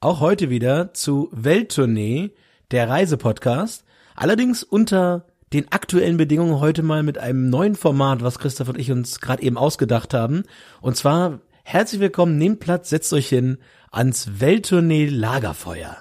auch heute wieder zu Welttournee, der Reisepodcast. Allerdings unter den aktuellen Bedingungen heute mal mit einem neuen Format, was Christoph und ich uns gerade eben ausgedacht haben. Und zwar herzlich willkommen, nehmt Platz, setzt euch hin ans Welttournee Lagerfeuer.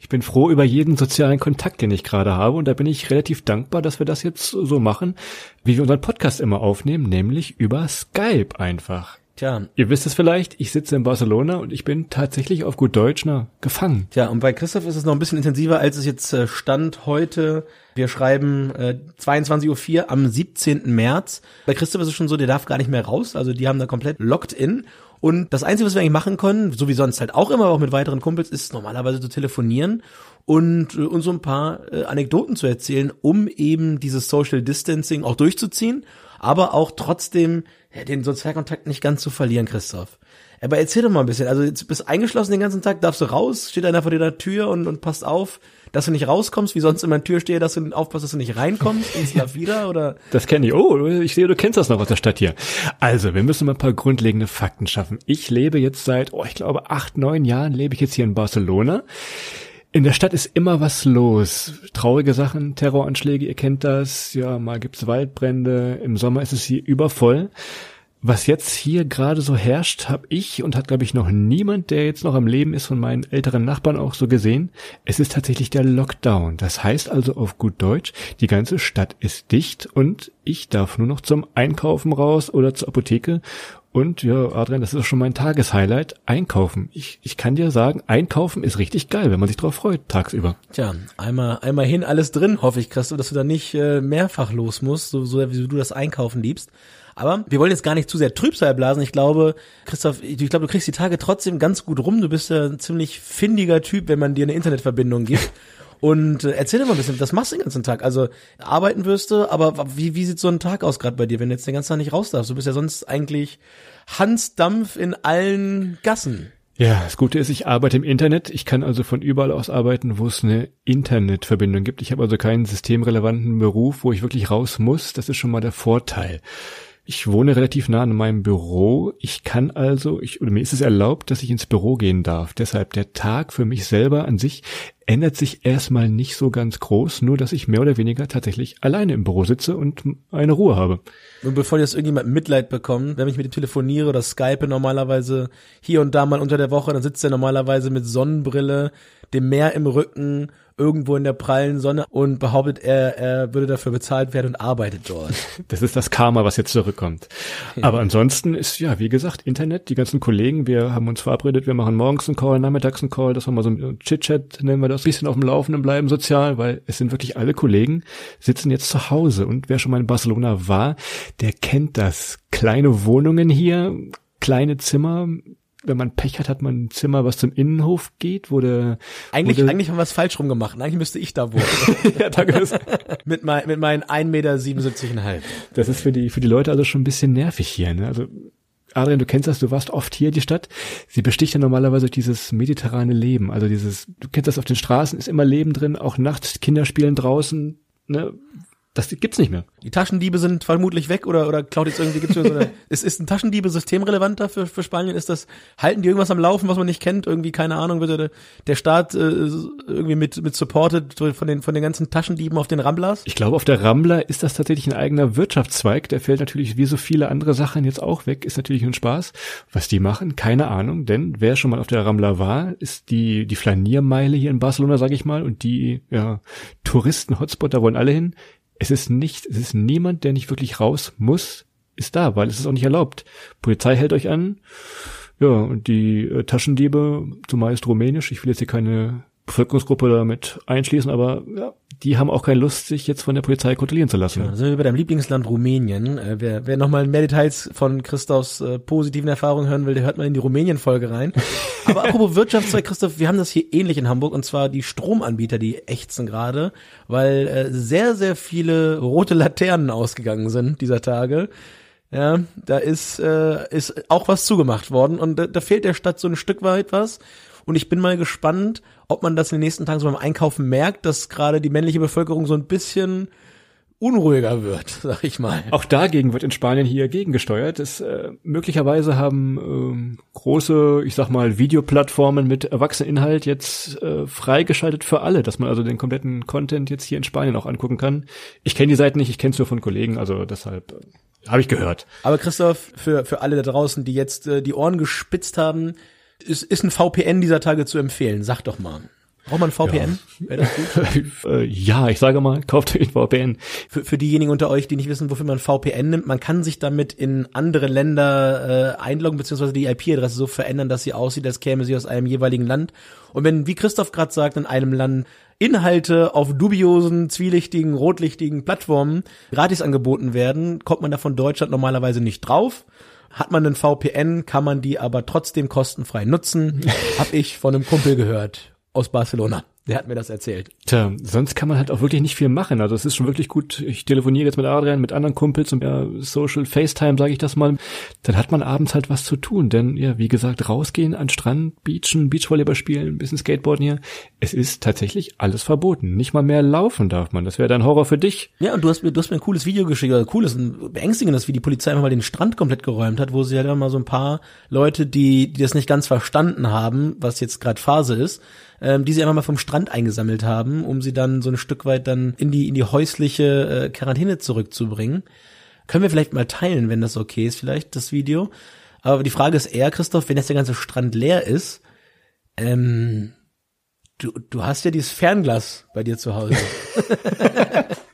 Ich bin froh über jeden sozialen Kontakt, den ich gerade habe. Und da bin ich relativ dankbar, dass wir das jetzt so machen, wie wir unseren Podcast immer aufnehmen, nämlich über Skype einfach. Tja. Ihr wisst es vielleicht, ich sitze in Barcelona und ich bin tatsächlich auf gut Deutsch na, gefangen. Tja, und bei Christoph ist es noch ein bisschen intensiver, als es jetzt äh, stand heute. Wir schreiben äh, 22.04 Uhr am 17. März. Bei Christoph ist es schon so, der darf gar nicht mehr raus. Also die haben da komplett locked in. Und das Einzige, was wir eigentlich machen können, so wie sonst halt auch immer, auch mit weiteren Kumpels, ist normalerweise zu telefonieren und äh, uns so ein paar äh, Anekdoten zu erzählen, um eben dieses Social Distancing auch durchzuziehen, aber auch trotzdem ja, den Sozialkontakt nicht ganz zu verlieren, Christoph. Aber erzähl doch mal ein bisschen. Also jetzt bist eingeschlossen den ganzen Tag, darfst du raus, steht einer vor der Tür und, und passt auf, dass du nicht rauskommst, wie sonst immer in der Tür stehe, dass du aufpasst, dass du nicht reinkommst ins Jahr wieder oder? Das kenne ich. Oh, ich sehe, du kennst das noch aus der Stadt hier. Also, wir müssen mal ein paar grundlegende Fakten schaffen. Ich lebe jetzt seit, oh, ich glaube, acht, neun Jahren lebe ich jetzt hier in Barcelona. In der Stadt ist immer was los. Traurige Sachen, Terroranschläge, ihr kennt das. Ja, mal gibt's Waldbrände. Im Sommer ist es hier übervoll. Was jetzt hier gerade so herrscht, habe ich und hat, glaube ich, noch niemand, der jetzt noch am Leben ist, von meinen älteren Nachbarn auch so gesehen. Es ist tatsächlich der Lockdown. Das heißt also auf gut Deutsch, die ganze Stadt ist dicht und ich darf nur noch zum Einkaufen raus oder zur Apotheke. Und ja, Adrian, das ist auch schon mein Tageshighlight. Einkaufen. Ich, ich kann dir sagen, Einkaufen ist richtig geil, wenn man sich drauf freut, tagsüber. Tja, einmal, einmal hin, alles drin, hoffe ich, Christoph, dass du da nicht äh, mehrfach los musst, so, so wie du das Einkaufen liebst. Aber wir wollen jetzt gar nicht zu sehr Trübsal blasen. Ich glaube, Christoph, ich glaube, du kriegst die Tage trotzdem ganz gut rum. Du bist ja ein ziemlich findiger Typ, wenn man dir eine Internetverbindung gibt. Und äh, erzähl dir mal ein bisschen, was machst du den ganzen Tag? Also arbeiten wirst du, aber wie, wie sieht so ein Tag aus gerade bei dir, wenn du jetzt den ganzen Tag nicht raus darfst? Du bist ja sonst eigentlich Hans Dampf in allen Gassen. Ja, das Gute ist, ich arbeite im Internet. Ich kann also von überall aus arbeiten, wo es eine Internetverbindung gibt. Ich habe also keinen systemrelevanten Beruf, wo ich wirklich raus muss. Das ist schon mal der Vorteil. Ich wohne relativ nah an meinem Büro. Ich kann also, ich, oder mir ist es erlaubt, dass ich ins Büro gehen darf. Deshalb der Tag für mich selber an sich ändert sich erstmal nicht so ganz groß, nur dass ich mehr oder weniger tatsächlich alleine im Büro sitze und eine Ruhe habe. Und bevor jetzt irgendjemand Mitleid bekommt, wenn ich mit ihm telefoniere oder Skype normalerweise hier und da mal unter der Woche, dann sitzt er normalerweise mit Sonnenbrille, dem Meer im Rücken, irgendwo in der prallen Sonne und behauptet, er, er würde dafür bezahlt werden und arbeitet dort. Das ist das Karma, was jetzt zurückkommt. Ja. Aber ansonsten ist, ja, wie gesagt, Internet, die ganzen Kollegen, wir haben uns verabredet, wir machen morgens einen Call, nachmittags einen Call, das war mal so ein Chit-Chat, nennen wir das, bisschen auf dem Laufenden bleiben sozial, weil es sind wirklich alle Kollegen, sitzen jetzt zu Hause und wer schon mal in Barcelona war, der kennt das. Kleine Wohnungen hier, kleine Zimmer, wenn man Pech hat, hat man ein Zimmer, was zum Innenhof geht, wo der eigentlich wo der, eigentlich haben wir es falsch rum gemacht. Eigentlich müsste ich da wohnen. ja, danke. mit, mein, mit meinen 1,77 Meter. Das ist für die für die Leute also schon ein bisschen nervig hier. Ne? Also Adrian, du kennst das, du warst oft hier, die Stadt. Sie besticht ja normalerweise durch dieses mediterrane Leben. Also dieses, du kennst das auf den Straßen, ist immer Leben drin, auch nachts, Kinder spielen draußen, ne? Das gibt's nicht mehr. Die Taschendiebe sind vermutlich weg oder oder klaut jetzt irgendwie gibt's so eine, ist ist ein Taschendiebe systemrelevanter für für Spanien? Ist das halten die irgendwas am Laufen, was man nicht kennt? Irgendwie keine Ahnung, wird der, der Staat äh, irgendwie mit mit supported von den von den ganzen Taschendieben auf den Ramblas? Ich glaube, auf der Rambla ist das tatsächlich ein eigener Wirtschaftszweig. Der fällt natürlich wie so viele andere Sachen jetzt auch weg. Ist natürlich ein Spaß, was die machen. Keine Ahnung, denn wer schon mal auf der Rambla war, ist die die Flaniermeile hier in Barcelona, sage ich mal, und die ja, Touristen-Hotspot, da wollen alle hin es ist nicht, es ist niemand, der nicht wirklich raus muss, ist da, weil es ist auch nicht erlaubt. Polizei hält euch an. Ja, und die äh, Taschendiebe, zumeist rumänisch, ich will jetzt hier keine Bevölkerungsgruppe damit einschließen, aber ja, die haben auch keine Lust, sich jetzt von der Polizei kontrollieren zu lassen. Ja, da sind wir bei deinem Lieblingsland Rumänien. Äh, wer, wer nochmal mehr Details von Christophs äh, positiven Erfahrungen hören will, der hört mal in die Rumänien-Folge rein. Aber apropos Wirtschaftszweig, Christoph, wir haben das hier ähnlich in Hamburg und zwar die Stromanbieter, die ächzen gerade, weil äh, sehr, sehr viele rote Laternen ausgegangen sind dieser Tage. Ja, da ist, äh, ist auch was zugemacht worden und da, da fehlt der Stadt so ein Stück weit was. Und ich bin mal gespannt, ob man das in den nächsten Tagen so beim Einkaufen merkt, dass gerade die männliche Bevölkerung so ein bisschen unruhiger wird, sag ich mal. Auch dagegen wird in Spanien hier gegengesteuert. Es, äh, möglicherweise haben ähm, große, ich sag mal, Videoplattformen mit Erwachseneninhalt jetzt äh, freigeschaltet für alle, dass man also den kompletten Content jetzt hier in Spanien auch angucken kann. Ich kenne die Seite nicht, ich kenne es nur von Kollegen, also deshalb äh, habe ich gehört. Aber Christoph, für, für alle da draußen, die jetzt äh, die Ohren gespitzt haben, ist, ist ein VPN dieser Tage zu empfehlen? Sag doch mal. Braucht man ein VPN? Ja. Äh, ja, ich sage mal, kauft euch ein VPN. Für, für diejenigen unter euch, die nicht wissen, wofür man VPN nimmt, man kann sich damit in andere Länder äh, einloggen, beziehungsweise die IP-Adresse so verändern, dass sie aussieht, als käme sie aus einem jeweiligen Land. Und wenn, wie Christoph gerade sagt, in einem Land Inhalte auf dubiosen, zwielichtigen, rotlichtigen Plattformen gratis angeboten werden, kommt man da von Deutschland normalerweise nicht drauf. Hat man einen VPN, kann man die aber trotzdem kostenfrei nutzen. Hab ich von einem Kumpel gehört aus Barcelona. Der hat mir das erzählt. Tja, sonst kann man halt auch wirklich nicht viel machen. Also es ist schon wirklich gut. Ich telefoniere jetzt mit Adrian, mit anderen Kumpels und ja, Social FaceTime, sage ich das mal. Dann hat man abends halt was zu tun. Denn ja, wie gesagt, rausgehen an Strand, Beachen, Beachvolleyball spielen, ein bisschen Skateboarden hier. Es ist tatsächlich alles verboten. Nicht mal mehr laufen darf man. Das wäre dann Horror für dich. Ja, und du hast mir, du hast mir ein cooles Video geschickt, oder cooles, ein beängstigendes, wie die Polizei einfach mal den Strand komplett geräumt hat, wo sie halt mal so ein paar Leute, die, die das nicht ganz verstanden haben, was jetzt gerade Phase ist, ähm, die sie einfach mal vom Strand eingesammelt haben, um sie dann so ein Stück weit dann in die in die häusliche äh, Quarantäne zurückzubringen. Können wir vielleicht mal teilen, wenn das okay ist, vielleicht das Video. Aber die Frage ist eher, Christoph, wenn jetzt der ganze Strand leer ist, ähm, du, du hast ja dieses Fernglas bei dir zu Hause.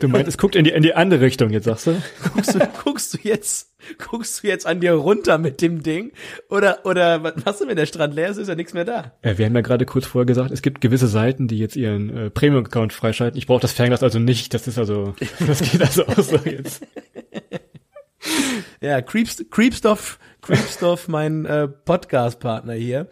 Du meinst, es guckt in die, in die andere Richtung, jetzt sagst du? guckst du, guckst du jetzt, guckst du jetzt an dir runter mit dem Ding? Oder, oder was machst du, wenn der Strand leer ist, ist ja nichts mehr da? Ja, wir haben ja gerade kurz vorher gesagt, es gibt gewisse Seiten, die jetzt ihren äh, Premium-Account freischalten. Ich brauche das Fernglas also nicht. Das ist also, das geht also auch so jetzt. Ja, Creeps, Creepstoff, Creepstoff, mein äh, Podcast-Partner hier.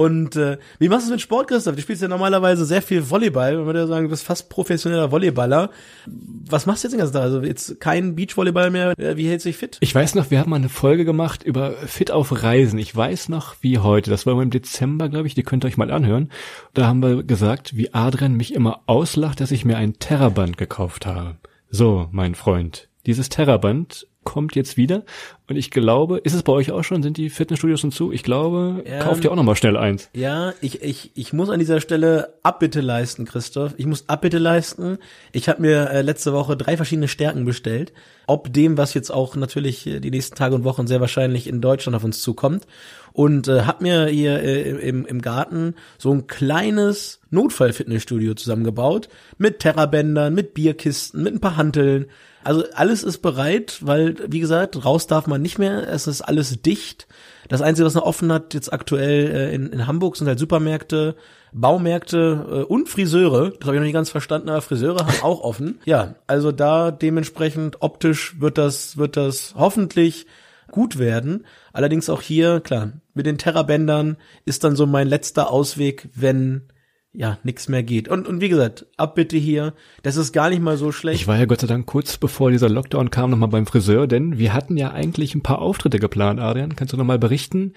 Und äh, wie machst du es mit Sport, Christoph? Du spielst ja normalerweise sehr viel Volleyball. Man würde ja sagen, du bist fast professioneller Volleyballer. Was machst du jetzt den ganzen Tag? Also jetzt kein Beachvolleyball mehr. Äh, Wie hältst du dich fit? Ich weiß noch, wir haben mal eine Folge gemacht über Fit auf Reisen. Ich weiß noch, wie heute. Das war im Dezember, glaube ich. Die könnt ihr euch mal anhören. Da haben wir gesagt, wie Adrian mich immer auslacht, dass ich mir ein Terraband gekauft habe. So, mein Freund. Dieses Terraband kommt jetzt wieder. Und ich glaube, ist es bei euch auch schon? Sind die Fitnessstudios schon zu? Ich glaube, Ähm, kauft ihr auch noch mal schnell eins. Ja, ich, ich, ich muss an dieser Stelle Abbitte leisten, Christoph. Ich muss Abbitte leisten. Ich habe mir äh, letzte Woche drei verschiedene Stärken bestellt. Ob dem, was jetzt auch natürlich äh, die nächsten Tage und Wochen sehr wahrscheinlich in Deutschland auf uns zukommt. Und äh, habe mir hier äh, im, im Garten so ein kleines Notfall-Fitnessstudio zusammengebaut. Mit Terrabändern, mit Bierkisten, mit ein paar Hanteln. Also alles ist bereit, weil, wie gesagt, raus darf man nicht mehr. Es ist alles dicht. Das Einzige, was noch offen hat jetzt aktuell äh, in, in Hamburg, sind halt Supermärkte, Baumärkte äh, und Friseure. Das habe ich noch nicht ganz verstanden, aber Friseure haben auch offen. Ja, also da dementsprechend optisch wird das, wird das hoffentlich gut werden. Allerdings auch hier, klar, mit den Terrabändern ist dann so mein letzter Ausweg, wenn ja nichts mehr geht. Und, und wie gesagt, Abbitte hier, das ist gar nicht mal so schlecht. Ich war ja Gott sei Dank kurz bevor dieser Lockdown kam noch mal beim Friseur, denn wir hatten ja eigentlich ein paar Auftritte geplant, Adrian. Kannst du noch mal berichten?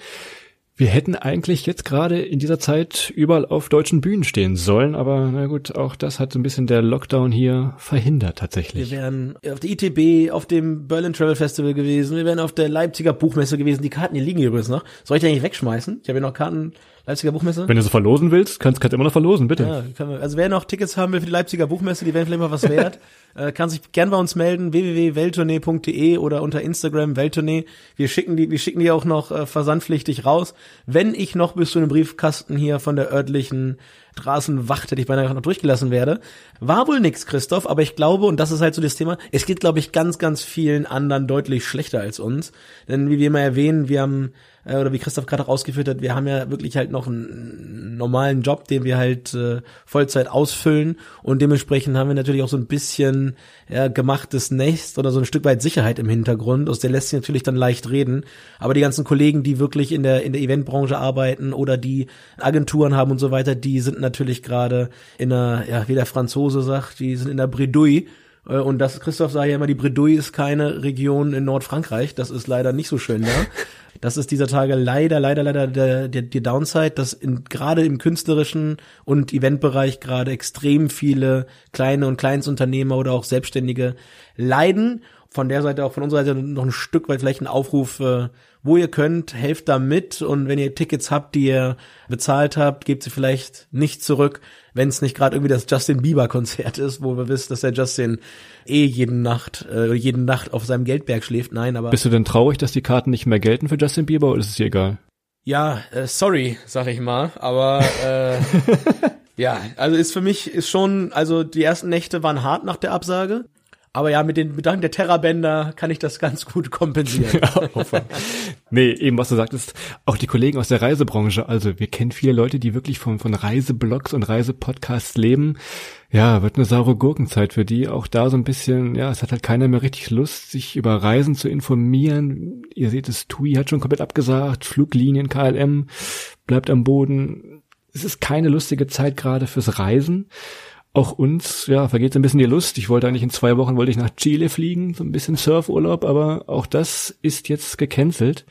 Wir hätten eigentlich jetzt gerade in dieser Zeit überall auf deutschen Bühnen stehen sollen, aber na gut, auch das hat so ein bisschen der Lockdown hier verhindert tatsächlich. Wir wären auf der ITB, auf dem Berlin Travel Festival gewesen, wir wären auf der Leipziger Buchmesse gewesen. Die Karten hier liegen hier übrigens noch. Soll ich die eigentlich wegschmeißen? Ich habe hier noch Karten, Leipziger Buchmesse. Wenn du so verlosen willst, kannst kannst immer noch verlosen, bitte. Ja, können wir, also wer noch Tickets haben will für die Leipziger Buchmesse, die wären vielleicht mal was wert, äh, kann sich gern bei uns melden, www.welttournee.de oder unter Instagram Welttournee. Wir schicken die, wir schicken die auch noch äh, versandpflichtig raus. Wenn ich noch bis zu einem Briefkasten hier von der örtlichen Straßenwacht, hätte ich beinahe noch durchgelassen werde. War wohl nix, Christoph, aber ich glaube, und das ist halt so das Thema, es geht, glaube ich, ganz, ganz vielen anderen deutlich schlechter als uns. Denn wie wir immer erwähnen, wir haben äh, oder wie Christoph gerade auch ausgeführt hat, wir haben ja wirklich halt noch einen normalen Job, den wir halt äh, Vollzeit ausfüllen und dementsprechend haben wir natürlich auch so ein bisschen ja, gemachtes Nest oder so ein Stück weit Sicherheit im Hintergrund, aus der lässt sich natürlich dann leicht reden, aber die ganzen Kollegen, die wirklich in der in der Eventbranche arbeiten oder die Agenturen haben und so weiter, die sind natürlich gerade in einer, ja, wie der Franzose sagt, die sind in der Bredouille äh, und das, Christoph sagt ja immer, die Bredouille ist keine Region in Nordfrankreich. Das ist leider nicht so schön da. Das ist dieser Tage leider, leider, leider der, der, der Downside, dass in, gerade im künstlerischen und Eventbereich gerade extrem viele kleine und Kleinstunternehmer oder auch Selbstständige leiden. Von der Seite auch von unserer Seite noch ein Stück weit vielleicht ein Aufruf, äh, wo ihr könnt, helft da mit und wenn ihr Tickets habt, die ihr bezahlt habt, gebt sie vielleicht nicht zurück, wenn es nicht gerade irgendwie das Justin Bieber Konzert ist, wo wir wissen, dass der Justin eh jeden Nacht, äh, jeden Nacht auf seinem Geldberg schläft. Nein, aber Bist du denn traurig, dass die Karten nicht mehr gelten für Justin Bieber oder ist es dir egal? ja, äh, sorry, sag ich mal, aber äh, ja, also ist für mich ist schon, also die ersten Nächte waren hart nach der Absage. Aber ja, mit den Bedanken der Terrabänder kann ich das ganz gut kompensieren. Nee, eben was du sagtest, auch die Kollegen aus der Reisebranche, also wir kennen viele Leute, die wirklich von, von Reiseblogs und Reisepodcasts leben. Ja, wird eine saure Gurkenzeit für die. Auch da so ein bisschen, ja, es hat halt keiner mehr richtig Lust, sich über Reisen zu informieren. Ihr seht es, TUI hat schon komplett abgesagt, Fluglinien, KLM bleibt am Boden. Es ist keine lustige Zeit gerade fürs Reisen auch uns, ja, vergeht so ein bisschen die Lust. Ich wollte eigentlich in zwei Wochen wollte ich nach Chile fliegen, so ein bisschen Surfurlaub, aber auch das ist jetzt gecancelt.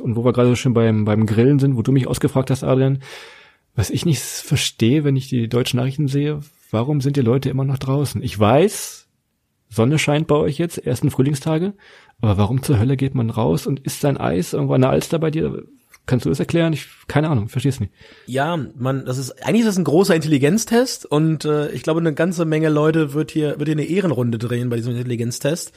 Und wo wir gerade so schön beim, beim Grillen sind, wo du mich ausgefragt hast, Adrian, was ich nicht verstehe, wenn ich die deutschen Nachrichten sehe, warum sind die Leute immer noch draußen? Ich weiß, Sonne scheint bei euch jetzt, ersten Frühlingstage, aber warum zur Hölle geht man raus und isst sein Eis irgendwo an der Alster bei dir? Kannst du das erklären? Ich keine Ahnung, versteh's nicht. Ja, man, das ist eigentlich ist das ein großer Intelligenztest und äh, ich glaube, eine ganze Menge Leute wird hier wird hier eine Ehrenrunde drehen bei diesem Intelligenztest.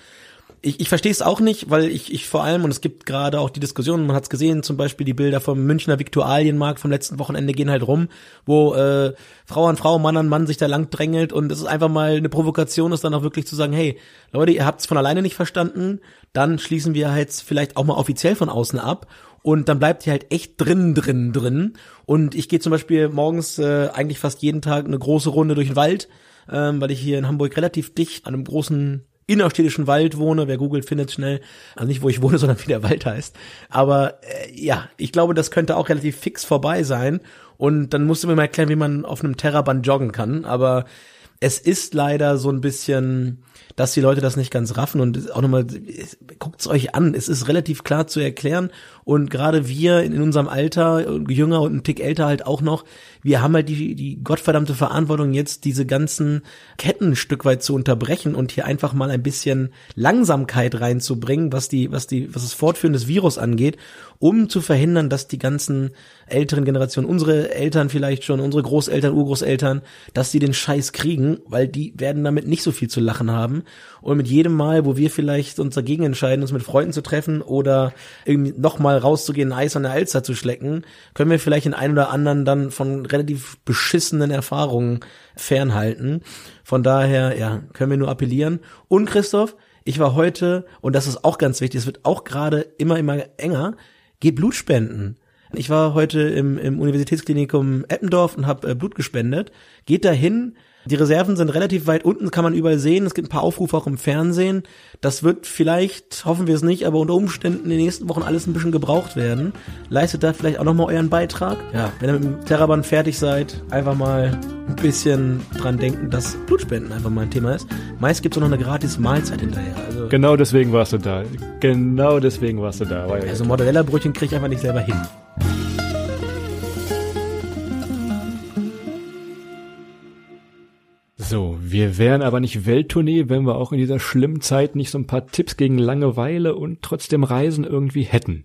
Ich, ich verstehe es auch nicht, weil ich, ich vor allem, und es gibt gerade auch die Diskussion, man hat es gesehen, zum Beispiel die Bilder vom Münchner Viktualienmarkt vom letzten Wochenende gehen halt rum, wo äh, Frau an Frau, Mann an Mann sich da lang drängelt und es ist einfach mal eine Provokation, ist dann auch wirklich zu sagen, hey, Leute, ihr habt es von alleine nicht verstanden, dann schließen wir halt vielleicht auch mal offiziell von außen ab und dann bleibt ihr halt echt drin, drin, drin. Und ich gehe zum Beispiel morgens äh, eigentlich fast jeden Tag eine große Runde durch den Wald, ähm, weil ich hier in Hamburg relativ dicht an einem großen innerstädtischen Wald wohne. Wer googelt, findet schnell. Also nicht, wo ich wohne, sondern wie der Wald heißt. Aber äh, ja, ich glaube, das könnte auch relativ fix vorbei sein. Und dann musste mir mal erklären, wie man auf einem Terraband joggen kann. Aber es ist leider so ein bisschen dass die Leute das nicht ganz raffen und auch nochmal, guckt's euch an, es ist relativ klar zu erklären und gerade wir in unserem Alter, jünger und ein Tick älter halt auch noch, wir haben halt die, die gottverdammte Verantwortung jetzt diese ganzen Ketten ein Stück weit zu unterbrechen und hier einfach mal ein bisschen Langsamkeit reinzubringen, was die, was die, was das Fortführen des Virus angeht, um zu verhindern, dass die ganzen älteren Generationen, unsere Eltern vielleicht schon, unsere Großeltern, Urgroßeltern, dass sie den Scheiß kriegen, weil die werden damit nicht so viel zu lachen haben. Und mit jedem Mal, wo wir vielleicht uns dagegen entscheiden, uns mit Freunden zu treffen oder irgendwie nochmal rauszugehen, Eis an der Alster zu schlecken, können wir vielleicht den einen oder anderen dann von relativ beschissenen Erfahrungen fernhalten. Von daher, ja, können wir nur appellieren. Und Christoph, ich war heute, und das ist auch ganz wichtig, es wird auch gerade immer, immer enger, geht Blut spenden. Ich war heute im, im Universitätsklinikum Eppendorf und habe äh, Blut gespendet. Geht dahin, die Reserven sind relativ weit unten, kann man überall sehen. Es gibt ein paar Aufrufe auch im Fernsehen. Das wird vielleicht, hoffen wir es nicht, aber unter Umständen in den nächsten Wochen alles ein bisschen gebraucht werden. Leistet da vielleicht auch nochmal euren Beitrag. Ja, wenn ihr mit dem Terraband fertig seid, einfach mal ein bisschen dran denken, dass Blutspenden einfach mal ein Thema ist. Meist gibt es auch noch eine gratis Mahlzeit hinterher. Also, Genau deswegen warst du da. Genau deswegen warst du da. Also Mortadella-Brötchen kriege ich einfach nicht selber hin. Wir wären aber nicht Welttournee, wenn wir auch in dieser schlimmen Zeit nicht so ein paar Tipps gegen Langeweile und trotzdem Reisen irgendwie hätten.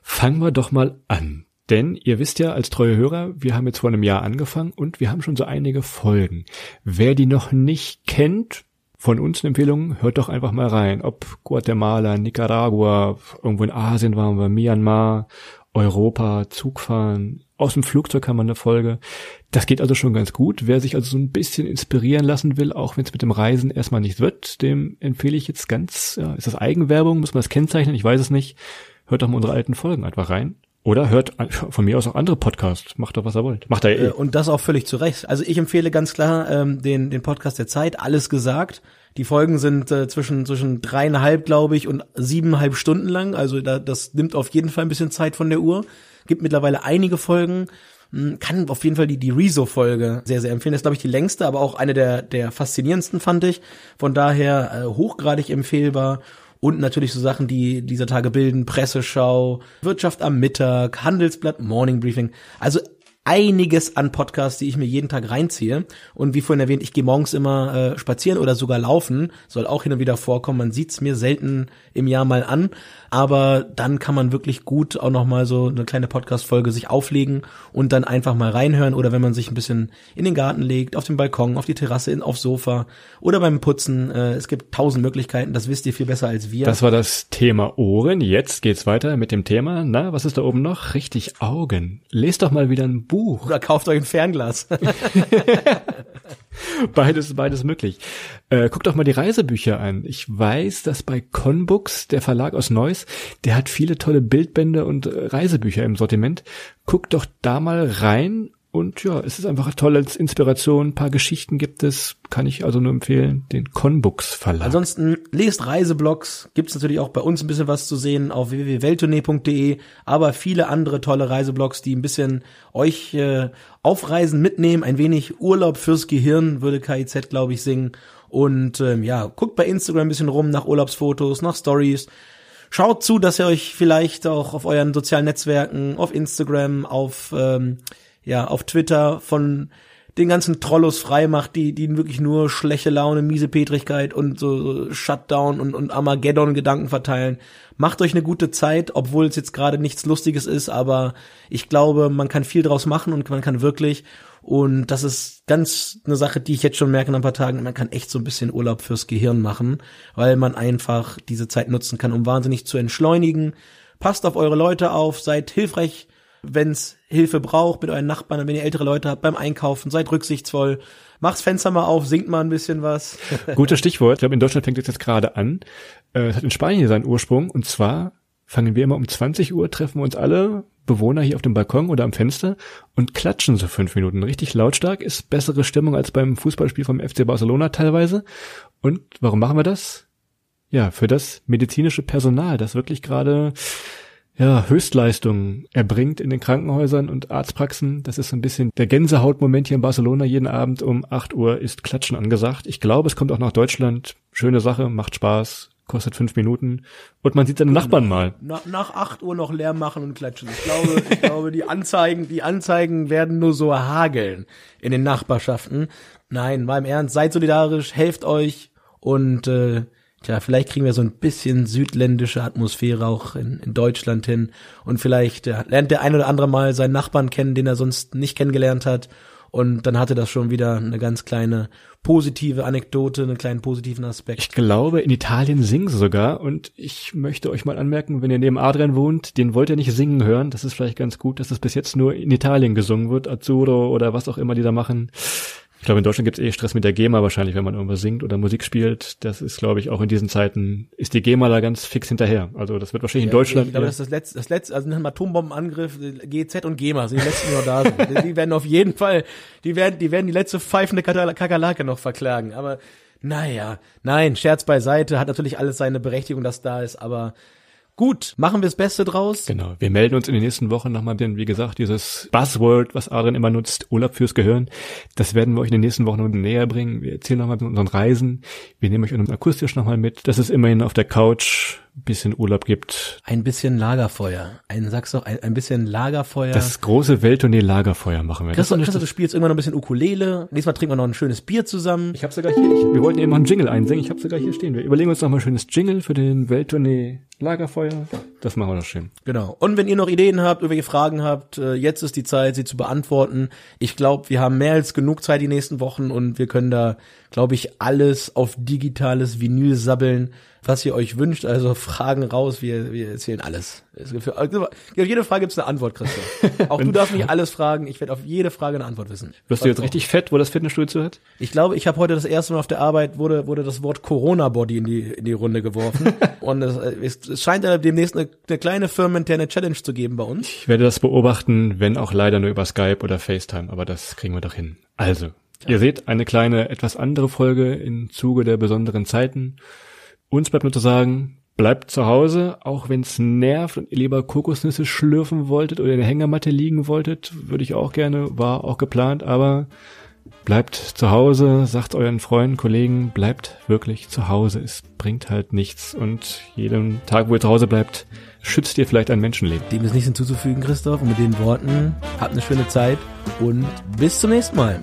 Fangen wir doch mal an. Denn ihr wisst ja als treue Hörer, wir haben jetzt vor einem Jahr angefangen und wir haben schon so einige Folgen. Wer die noch nicht kennt, von uns eine Empfehlung, hört doch einfach mal rein. Ob Guatemala, Nicaragua, irgendwo in Asien waren wir, Myanmar Europa, Zugfahren, aus dem Flugzeug kann man eine Folge. Das geht also schon ganz gut. Wer sich also so ein bisschen inspirieren lassen will, auch wenn es mit dem Reisen erstmal nicht wird, dem empfehle ich jetzt ganz, ja, ist das Eigenwerbung, muss man das kennzeichnen, ich weiß es nicht. Hört doch mal unsere alten Folgen einfach rein. Oder hört von mir aus auch andere Podcasts. Macht doch, was ihr wollt. Macht er eh. Äh, und das auch völlig zu Recht. Also ich empfehle ganz klar ähm, den, den Podcast der Zeit, alles gesagt. Die Folgen sind äh, zwischen, zwischen dreieinhalb, glaube ich, und siebeneinhalb Stunden lang. Also da, das nimmt auf jeden Fall ein bisschen Zeit von der Uhr. Gibt mittlerweile einige Folgen. Hm, kann auf jeden Fall die, die Rezo-Folge sehr, sehr empfehlen. Das ist, glaube ich, die längste, aber auch eine der, der faszinierendsten, fand ich. Von daher äh, hochgradig empfehlbar. Und natürlich so Sachen, die dieser Tage bilden, Presseschau, Wirtschaft am Mittag, Handelsblatt, Morning Briefing. Also einiges an Podcasts, die ich mir jeden Tag reinziehe. Und wie vorhin erwähnt, ich gehe morgens immer äh, spazieren oder sogar laufen. Soll auch hin und wieder vorkommen. Man sieht's mir selten im Jahr mal an. Aber dann kann man wirklich gut auch noch mal so eine kleine Podcast-Folge sich auflegen und dann einfach mal reinhören. Oder wenn man sich ein bisschen in den Garten legt, auf den Balkon, auf die Terrasse, in, aufs Sofa oder beim Putzen. Äh, es gibt tausend Möglichkeiten. Das wisst ihr viel besser als wir. Das war das Thema Ohren. Jetzt geht's weiter mit dem Thema. Na, was ist da oben noch? Richtig Augen. Lest doch mal wieder ein Buch. Oder kauft euch ein Fernglas. beides, beides möglich. Äh, guckt doch mal die Reisebücher an. Ich weiß, dass bei Conbooks, der Verlag aus Neuss, der hat viele tolle Bildbände und äh, Reisebücher im Sortiment. Guckt doch da mal rein und ja, es ist einfach toll als Inspiration. Ein paar Geschichten gibt es. Kann ich also nur empfehlen, den Conbooks Verlag. Ansonsten lest Reiseblogs. Gibt's natürlich auch bei uns ein bisschen was zu sehen auf www.welttournee.de. Aber viele andere tolle Reiseblogs, die ein bisschen euch äh, aufreisen mitnehmen. Ein wenig Urlaub fürs Gehirn, würde KIZ, glaube ich, singen. Und ähm, ja, guckt bei Instagram ein bisschen rum nach Urlaubsfotos, nach Stories. Schaut zu, dass ihr euch vielleicht auch auf euren sozialen Netzwerken, auf Instagram, auf ähm, ja, auf Twitter von den ganzen Trollos frei macht, die, die wirklich nur schlechte Laune, miese Petrigkeit und so Shutdown und, und Armageddon-Gedanken verteilen. Macht euch eine gute Zeit, obwohl es jetzt gerade nichts Lustiges ist, aber ich glaube, man kann viel draus machen und man kann wirklich, und das ist ganz eine Sache, die ich jetzt schon merke in ein paar Tagen, man kann echt so ein bisschen Urlaub fürs Gehirn machen, weil man einfach diese Zeit nutzen kann, um wahnsinnig zu entschleunigen. Passt auf eure Leute auf, seid hilfreich wenn's Hilfe braucht mit euren Nachbarn, wenn ihr ältere Leute habt beim Einkaufen, seid rücksichtsvoll, macht's Fenster mal auf, singt mal ein bisschen was. Gutes Stichwort. Ich glaube, in Deutschland fängt es jetzt gerade an. Äh, es hat in Spanien seinen Ursprung und zwar fangen wir immer um 20 Uhr, treffen wir uns alle Bewohner hier auf dem Balkon oder am Fenster und klatschen so fünf Minuten. Richtig lautstark, ist bessere Stimmung als beim Fußballspiel vom FC Barcelona teilweise. Und warum machen wir das? Ja, für das medizinische Personal, das wirklich gerade ja, Höchstleistungen erbringt in den Krankenhäusern und Arztpraxen. Das ist so ein bisschen der Gänsehautmoment hier in Barcelona. Jeden Abend um 8 Uhr ist Klatschen angesagt. Ich glaube, es kommt auch nach Deutschland. Schöne Sache, macht Spaß, kostet fünf Minuten und man sieht seine Nachbarn mal. Nach, nach 8 Uhr noch Lärm machen und klatschen. Ich glaube, ich glaube, die Anzeigen, die Anzeigen werden nur so hageln in den Nachbarschaften. Nein, mal im Ernst, seid solidarisch, helft euch und äh, Tja, vielleicht kriegen wir so ein bisschen südländische Atmosphäre auch in, in Deutschland hin. Und vielleicht ja, lernt der ein oder andere mal seinen Nachbarn kennen, den er sonst nicht kennengelernt hat. Und dann hatte das schon wieder eine ganz kleine positive Anekdote, einen kleinen positiven Aspekt. Ich glaube, in Italien singen sie sogar. Und ich möchte euch mal anmerken, wenn ihr neben Adrian wohnt, den wollt ihr nicht singen hören. Das ist vielleicht ganz gut, dass es bis jetzt nur in Italien gesungen wird. Azzurro oder was auch immer die da machen. Ich glaube, in Deutschland gibt es eh Stress mit der GEMA wahrscheinlich, wenn man irgendwas singt oder Musik spielt. Das ist, glaube ich, auch in diesen Zeiten, ist die GEMA da ganz fix hinterher. Also das wird wahrscheinlich ja, in Deutschland. Ich glaube, das ist das letzte, das letzte, also nach dem Atombombenangriff, GZ und GEMA sind die letzten, die noch da sind. Die werden auf jeden Fall, die werden, die werden die letzte pfeifende Kakerlake noch verklagen. Aber naja, nein, Scherz beiseite, hat natürlich alles seine Berechtigung, dass da ist, aber Gut, machen wir das Beste draus. Genau. Wir melden uns in den nächsten Wochen nochmal, denn wie gesagt, dieses Buzzword, was Adrian immer nutzt, Urlaub fürs Gehirn, das werden wir euch in den nächsten Wochen noch näher bringen. Wir erzählen nochmal von unseren Reisen. Wir nehmen euch akustisch nochmal mit, dass es immerhin auf der Couch bisschen Urlaub gibt. Ein bisschen Lagerfeuer. Ein, sag's doch, ein, ein bisschen Lagerfeuer. Das große Welttournee Lagerfeuer machen wir. Christoph, Christoph, du spielst irgendwann noch ein bisschen Ukulele. Nächstes Mal trinken wir noch ein schönes Bier zusammen. Ich habe sogar hier, ich, wir wollten eben noch einen Jingle einsingen. Ich habe sogar hier stehen. Wir überlegen uns noch mal ein schönes Jingle für den Welttournee Lagerfeuer. Das machen wir doch schön. Genau. Und wenn ihr noch Ideen habt, irgendwelche Fragen habt, äh, jetzt ist die Zeit, sie zu beantworten. Ich glaube, wir haben mehr als genug Zeit die nächsten Wochen und wir können da, glaube ich, alles auf digitales Vinyl sabbeln, was ihr euch wünscht. Also Fragen raus, wir, wir erzählen alles. Für, auf jede Frage gibt's eine Antwort, Christoph. Auch du darfst mich alles fragen. Ich werde auf jede Frage eine Antwort wissen. Wirst du jetzt richtig fett, wo das Fitnessstudio zu hat? Ich glaube, ich habe heute das erste Mal auf der Arbeit wurde wurde das Wort Corona Body in die in die Runde geworfen und es, es, es scheint ja demnächst eine, eine kleine firmeninterne Challenge zu geben bei uns. Ich werde das beobachten, wenn auch leider nur über Skype oder FaceTime, aber das kriegen wir doch hin. Also, ihr seht eine kleine etwas andere Folge im Zuge der besonderen Zeiten. Uns bleibt nur zu sagen, bleibt zu Hause, auch wenn es nervt und ihr lieber Kokosnüsse schlürfen wolltet oder in der Hängematte liegen wolltet, würde ich auch gerne, war auch geplant, aber bleibt zu Hause, sagt euren Freunden, Kollegen, bleibt wirklich zu Hause. Es bringt halt nichts und jeden Tag, wo ihr zu Hause bleibt, schützt ihr vielleicht ein Menschenleben. Dem ist nichts hinzuzufügen, Christoph. Und mit den Worten, habt eine schöne Zeit und bis zum nächsten Mal.